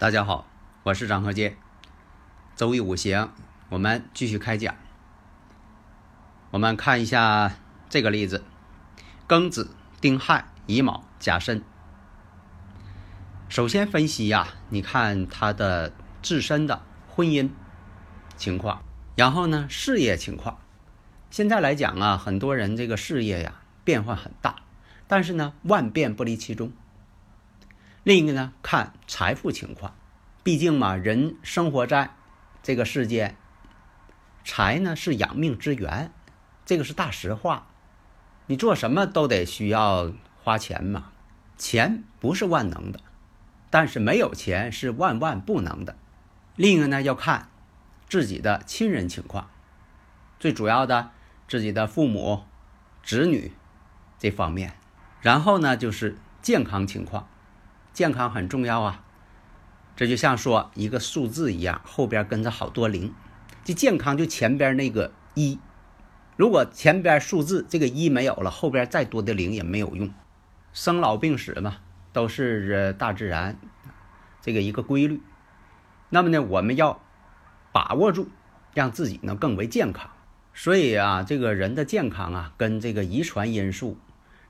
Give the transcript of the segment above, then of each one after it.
大家好，我是张和杰。周易五行，我们继续开讲。我们看一下这个例子：庚子、丁亥、乙卯、甲申。首先分析呀，你看他的自身的婚姻情况，然后呢事业情况。现在来讲啊，很多人这个事业呀变化很大，但是呢万变不离其宗。另一个呢，看财富情况，毕竟嘛，人生活在这个世界，财呢是养命之源，这个是大实话。你做什么都得需要花钱嘛，钱不是万能的，但是没有钱是万万不能的。另一个呢，要看自己的亲人情况，最主要的自己的父母、子女这方面，然后呢就是健康情况。健康很重要啊，这就像说一个数字一样，后边跟着好多零。这健康就前边那个一，如果前边数字这个一没有了，后边再多的零也没有用。生老病死嘛，都是大自然这个一个规律。那么呢，我们要把握住，让自己呢更为健康。所以啊，这个人的健康啊，跟这个遗传因素、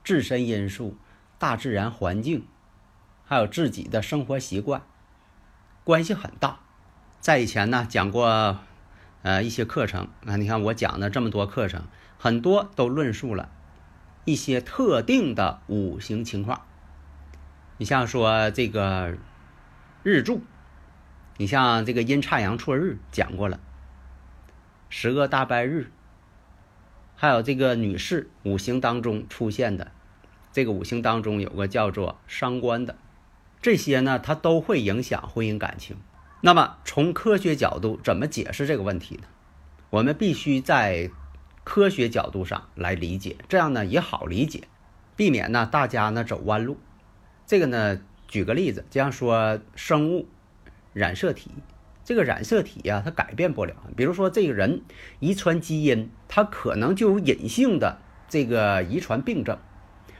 自身因素、大自然环境。还有自己的生活习惯，关系很大。在以前呢讲过，呃一些课程啊，你看我讲的这么多课程，很多都论述了一些特定的五行情况。你像说这个日柱，你像这个阴差阳错日讲过了，十个大败日，还有这个女士五行当中出现的，这个五行当中有个叫做伤官的。这些呢，它都会影响婚姻感情。那么，从科学角度怎么解释这个问题呢？我们必须在科学角度上来理解，这样呢也好理解，避免呢大家呢走弯路。这个呢，举个例子，就像说生物染色体，这个染色体呀，它改变不了。比如说，这个人遗传基因，它可能就有隐性的这个遗传病症，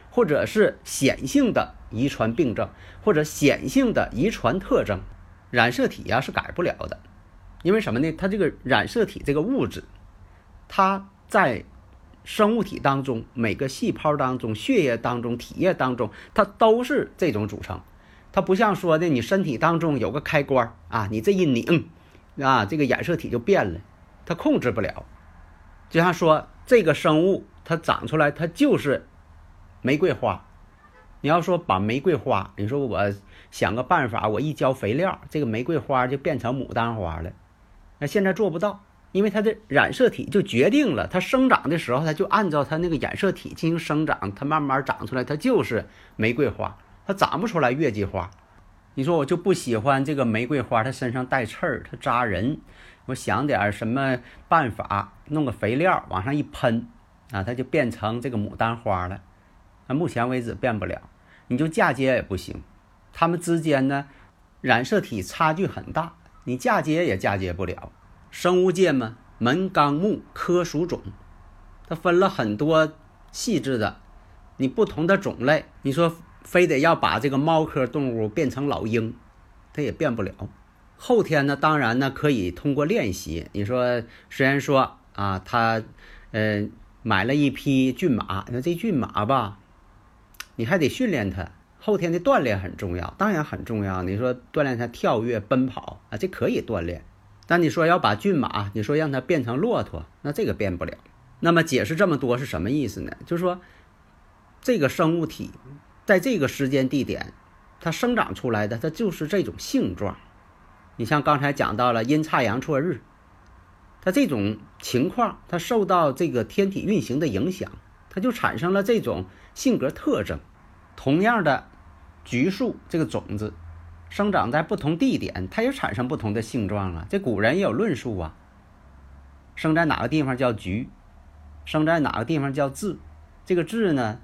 或者是显性的。遗传病症或者显性的遗传特征，染色体呀是改不了的，因为什么呢？它这个染色体这个物质，它在生物体当中每个细胞当中、血液当中、体液当中，它都是这种组成。它不像说的你身体当中有个开关啊，你这一拧啊，这个染色体就变了，它控制不了。就像说这个生物它长出来，它就是玫瑰花。你要说把玫瑰花，你说我想个办法，我一浇肥料，这个玫瑰花就变成牡丹花了。那现在做不到，因为它的染色体就决定了，它生长的时候，它就按照它那个染色体进行生长，它慢慢长出来，它就是玫瑰花，它长不出来月季花。你说我就不喜欢这个玫瑰花，它身上带刺儿，它扎人。我想点什么办法，弄个肥料往上一喷，啊，它就变成这个牡丹花了。那目前为止变不了，你就嫁接也不行，他们之间呢染色体差距很大，你嫁接也嫁接不了。生物界嘛，门纲目科属种，它分了很多细致的，你不同的种类，你说非得要把这个猫科动物变成老鹰，它也变不了。后天呢，当然呢可以通过练习。你说虽然说啊，他嗯买了一匹骏马，那这骏马吧。你还得训练它，后天的锻炼很重要，当然很重要。你说锻炼它跳跃、奔跑啊，这可以锻炼。但你说要把骏马，你说让它变成骆驼，那这个变不了。那么解释这么多是什么意思呢？就是说，这个生物体在这个时间地点，它生长出来的，它就是这种性状。你像刚才讲到了阴差阳错日，它这种情况，它受到这个天体运行的影响，它就产生了这种性格特征。同样的橘树这个种子，生长在不同地点，它也产生不同的性状啊。这古人也有论述啊。生在哪个地方叫橘，生在哪个地方叫枳。这个枳呢，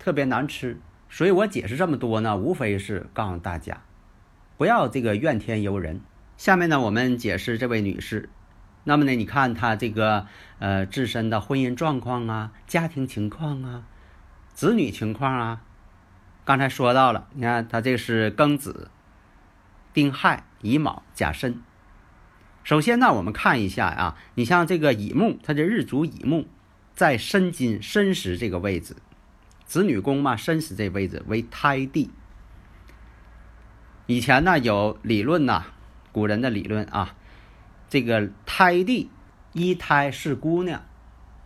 特别难吃。所以我解释这么多呢，无非是告诉大家，不要这个怨天尤人。下面呢，我们解释这位女士。那么呢，你看她这个呃自身的婚姻状况啊、家庭情况啊、子女情况啊，刚才说到了。你看它这个是庚子、丁亥、乙卯、甲申。首先呢，我们看一下啊，你像这个乙木，它的日主乙木在申金申时这个位置，子女宫嘛，申时这位置为胎地。以前呢有理论呐，古人的理论啊。这个胎地一胎是姑娘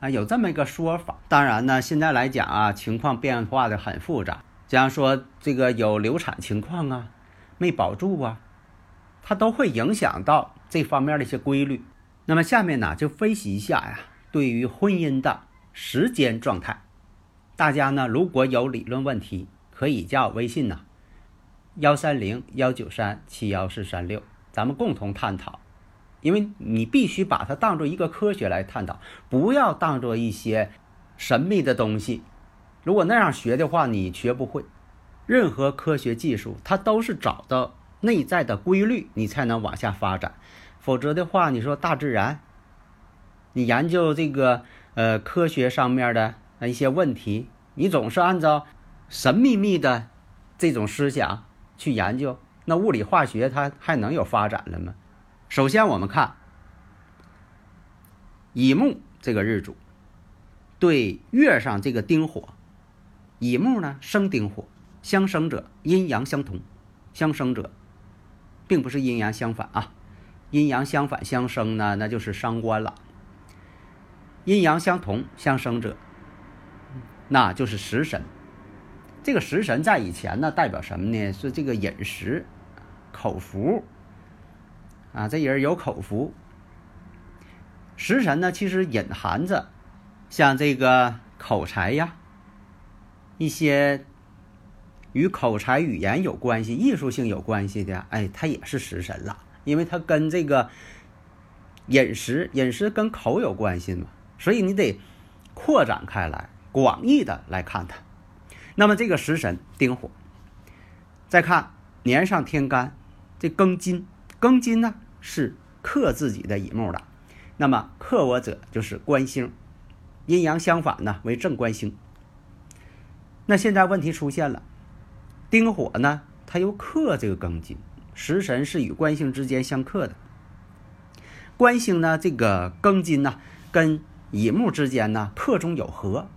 啊，有这么一个说法。当然呢，现在来讲啊，情况变化的很复杂。假如说这个有流产情况啊，没保住啊，它都会影响到这方面的一些规律。那么下面呢，就分析一下呀，对于婚姻的时间状态，大家呢如果有理论问题，可以加我微信呐，幺三零幺九三七幺四三六，咱们共同探讨。因为你必须把它当做一个科学来探讨，不要当做一些神秘的东西。如果那样学的话，你学不会。任何科学技术，它都是找到内在的规律，你才能往下发展。否则的话，你说大自然，你研究这个呃科学上面的一些问题，你总是按照神秘秘的这种思想去研究，那物理化学它还能有发展了吗？首先，我们看乙木这个日主对月上这个丁火，乙木呢生丁火，相生者阴阳相同，相生者并不是阴阳相反啊，阴阳相反相生呢，那就是伤官了。阴阳相同相生者，那就是食神。这个食神在以前呢，代表什么呢？是这个饮食、口福。啊，这人有口福。食神呢，其实隐含着像这个口才呀，一些与口才语言有关系、艺术性有关系的，哎，它也是食神了，因为它跟这个饮食、饮食跟口有关系嘛，所以你得扩展开来，广义的来看它。那么这个食神丁火，再看年上天干，这庚金。庚金呢是克自己的乙木的，那么克我者就是官星，阴阳相反呢为正官星。那现在问题出现了，丁火呢它又克这个庚金，食神是与官星之间相克的，官星呢这个庚金呢跟乙木之间呢克中有合，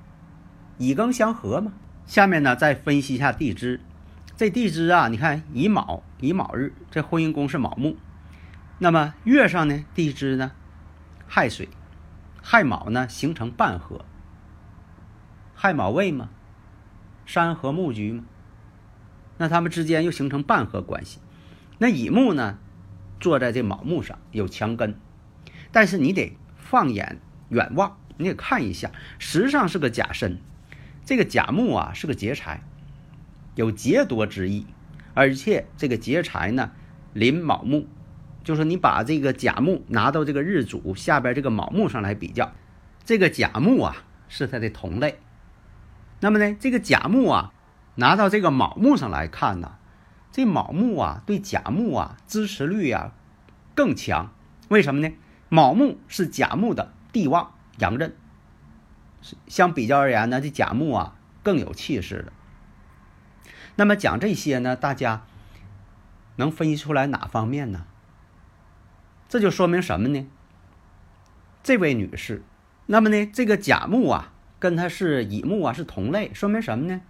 乙庚相合嘛。下面呢再分析一下地支。这地支啊，你看乙卯，乙卯日，这婚姻宫是卯木。那么月上呢，地支呢，亥水，亥卯呢形成半合。亥卯未嘛，山河木局嘛，那他们之间又形成半合关系。那乙木呢，坐在这卯木上有墙根，但是你得放眼远望，你得看一下，实上是个甲申，这个甲木啊是个劫财。有劫夺之意，而且这个劫财呢，临卯木，就是你把这个甲木拿到这个日主下边这个卯木上来比较，这个甲木啊是它的同类。那么呢，这个甲木啊拿到这个卯木上来看呢，这卯木啊对甲木啊支持率啊更强。为什么呢？卯木是甲木的地旺阳刃，相比较而言呢，这甲木啊更有气势的。那么讲这些呢，大家能分析出来哪方面呢？这就说明什么呢？这位女士，那么呢，这个甲木啊，跟他是乙木啊是同类，说明什么呢？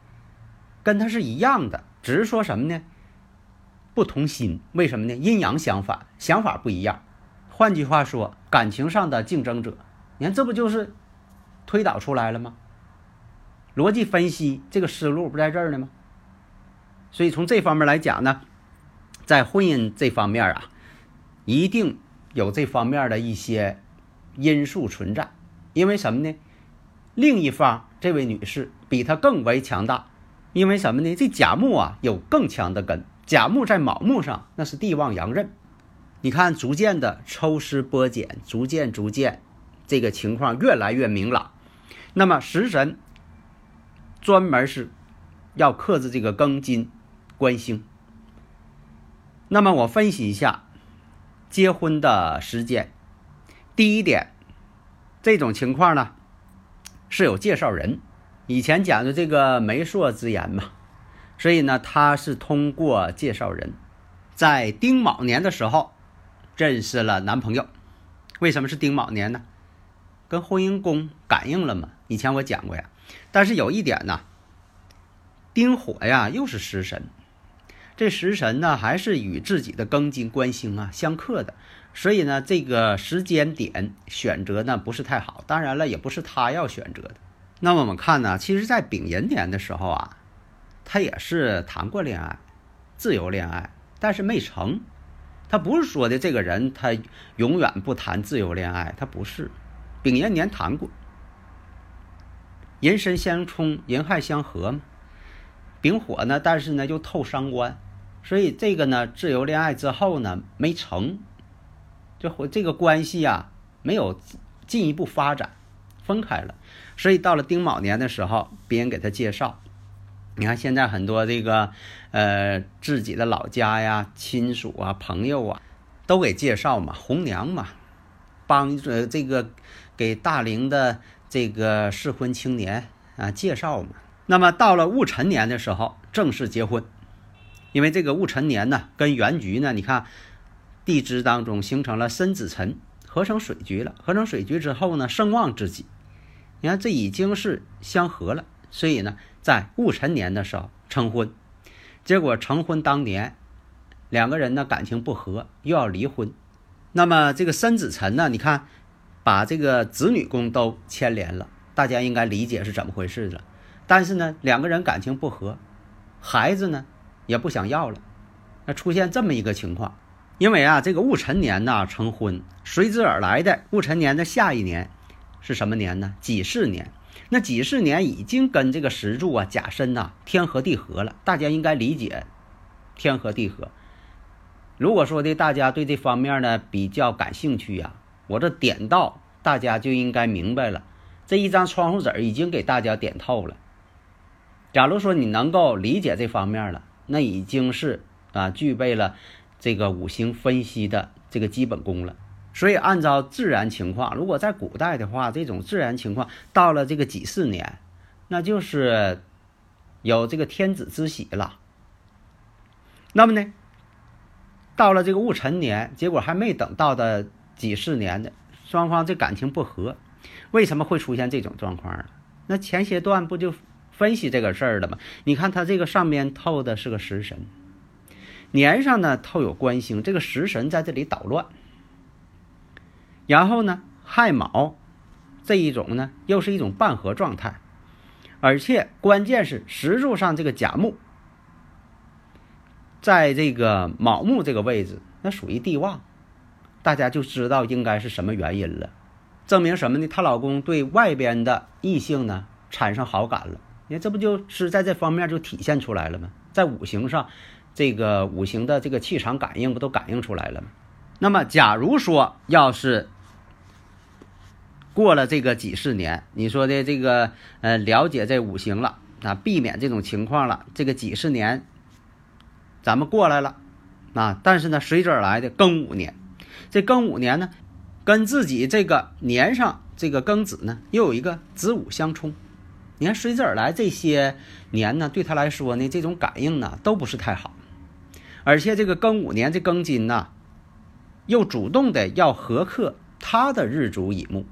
跟他是一样的，只是说什么呢？不同心，为什么呢？阴阳相反，想法不一样。换句话说，感情上的竞争者，你看这不就是推导出来了吗？逻辑分析这个思路不在这儿呢吗？所以从这方面来讲呢，在婚姻这方面啊，一定有这方面的一些因素存在，因为什么呢？另一方这位女士比他更为强大，因为什么呢？这甲木啊有更强的根，甲木在卯木上那是地旺阳刃，你看逐渐的抽丝剥茧，逐渐逐渐，这个情况越来越明朗。那么食神专门是要克制这个庚金官星。那么我分析一下结婚的时间，第一点，这种情况呢。是有介绍人，以前讲的这个媒妁之言嘛，所以呢，他是通过介绍人，在丁卯年的时候认识了男朋友。为什么是丁卯年呢？跟婚姻宫感应了嘛？以前我讲过呀。但是有一点呢，丁火呀又是食神，这食神呢还是与自己的庚金官星啊相克的。所以呢，这个时间点选择呢不是太好，当然了，也不是他要选择的。那么我们看呢，其实，在丙寅年的时候啊，他也是谈过恋爱，自由恋爱，但是没成。他不是说的这个人他永远不谈自由恋爱，他不是。丙寅年谈过，寅申相冲，寅亥相合嘛。丙火呢，但是呢又透伤官，所以这个呢自由恋爱之后呢没成。就这个关系啊，没有进一步发展，分开了。所以到了丁卯年的时候，别人给他介绍，你看现在很多这个呃自己的老家呀、亲属啊、朋友啊，都给介绍嘛，红娘嘛，帮呃这个给大龄的这个适婚青年啊介绍嘛。那么到了戊辰年的时候，正式结婚，因为这个戊辰年呢，跟原局呢，你看。地支当中形成了申子辰，合成水局了。合成水局之后呢，声旺之己，你看这已经是相合了。所以呢，在戊辰年的时候成婚，结果成婚当年，两个人呢感情不和，又要离婚。那么这个申子辰呢，你看把这个子女宫都牵连了，大家应该理解是怎么回事了。但是呢，两个人感情不和，孩子呢也不想要了，那出现这么一个情况。因为啊，这个戊辰年呢成婚，随之而来的戊辰年的下一年是什么年呢？己巳年。那己巳年已经跟这个石柱啊甲申呐天合地合了，大家应该理解天合地合。如果说的大家对这方面呢比较感兴趣呀，我这点到大家就应该明白了。这一张窗户纸已经给大家点透了。假如说你能够理解这方面了，那已经是啊具备了。这个五行分析的这个基本功了，所以按照自然情况，如果在古代的话，这种自然情况到了这个几四年，那就是有这个天子之喜了。那么呢，到了这个戊辰年，结果还没等到的几四年的双方这感情不和，为什么会出现这种状况呢？那前些段不就分析这个事儿了吗？你看他这个上面透的是个食神。年上呢透有官星，这个食神在这里捣乱。然后呢亥卯这一种呢又是一种半合状态，而且关键是石柱上这个甲木，在这个卯木这个位置，那属于地旺，大家就知道应该是什么原因了。证明什么呢？她老公对外边的异性呢产生好感了。你看这不就是在这方面就体现出来了吗？在五行上。这个五行的这个气场感应不都感应出来了吗？那么，假如说要是过了这个几十年，你说的这个呃了解这五行了啊，避免这种情况了，这个几十年咱们过来了啊，但是呢，随之而来的庚午年，这庚午年呢，跟自己这个年上这个庚子呢，又有一个子午相冲。你看随之而来这些年呢，对他来说呢，这种感应呢，都不是太好。而且这个庚午年这庚金呐，又主动的要合克他的日主乙木，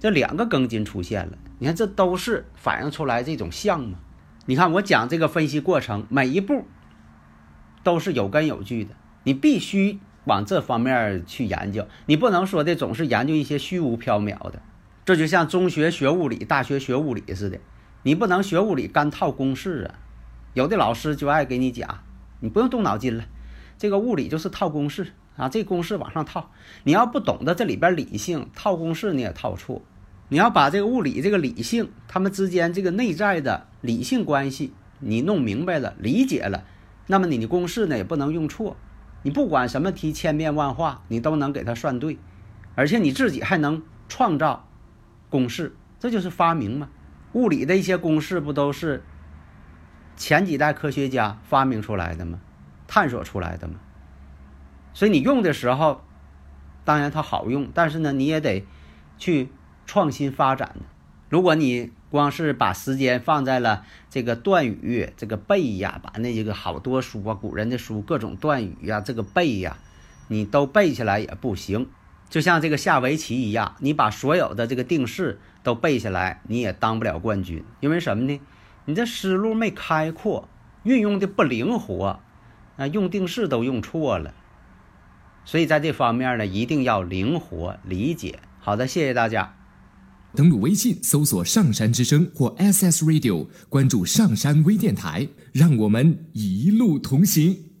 这两个庚金出现了。你看，这都是反映出来这种象嘛。你看我讲这个分析过程，每一步都是有根有据的。你必须往这方面去研究，你不能说的总是研究一些虚无缥缈的。这就像中学学物理，大学学物理似的，你不能学物理干套公式啊。有的老师就爱给你讲。你不用动脑筋了，这个物理就是套公式，啊，这公式往上套。你要不懂得这里边理性，套公式你也套错。你要把这个物理这个理性，它们之间这个内在的理性关系，你弄明白了、理解了，那么你的公式呢也不能用错。你不管什么题，千变万化，你都能给它算对，而且你自己还能创造公式，这就是发明嘛。物理的一些公式不都是前几代科学家发明出来的吗？探索出来的吗？所以你用的时候，当然它好用，但是呢，你也得去。创新发展，如果你光是把时间放在了这个断语、这个背呀，把那些个好多书啊、古人的书、各种断语呀、这个背呀，你都背下来也不行。就像这个下围棋一样，你把所有的这个定式都背下来，你也当不了冠军。因为什么呢？你这思路没开阔，运用的不灵活，啊，用定式都用错了。所以在这方面呢，一定要灵活理解。好的，谢谢大家。登录微信，搜索“上山之声”或 “SS Radio”，关注“上山微电台”，让我们一路同行。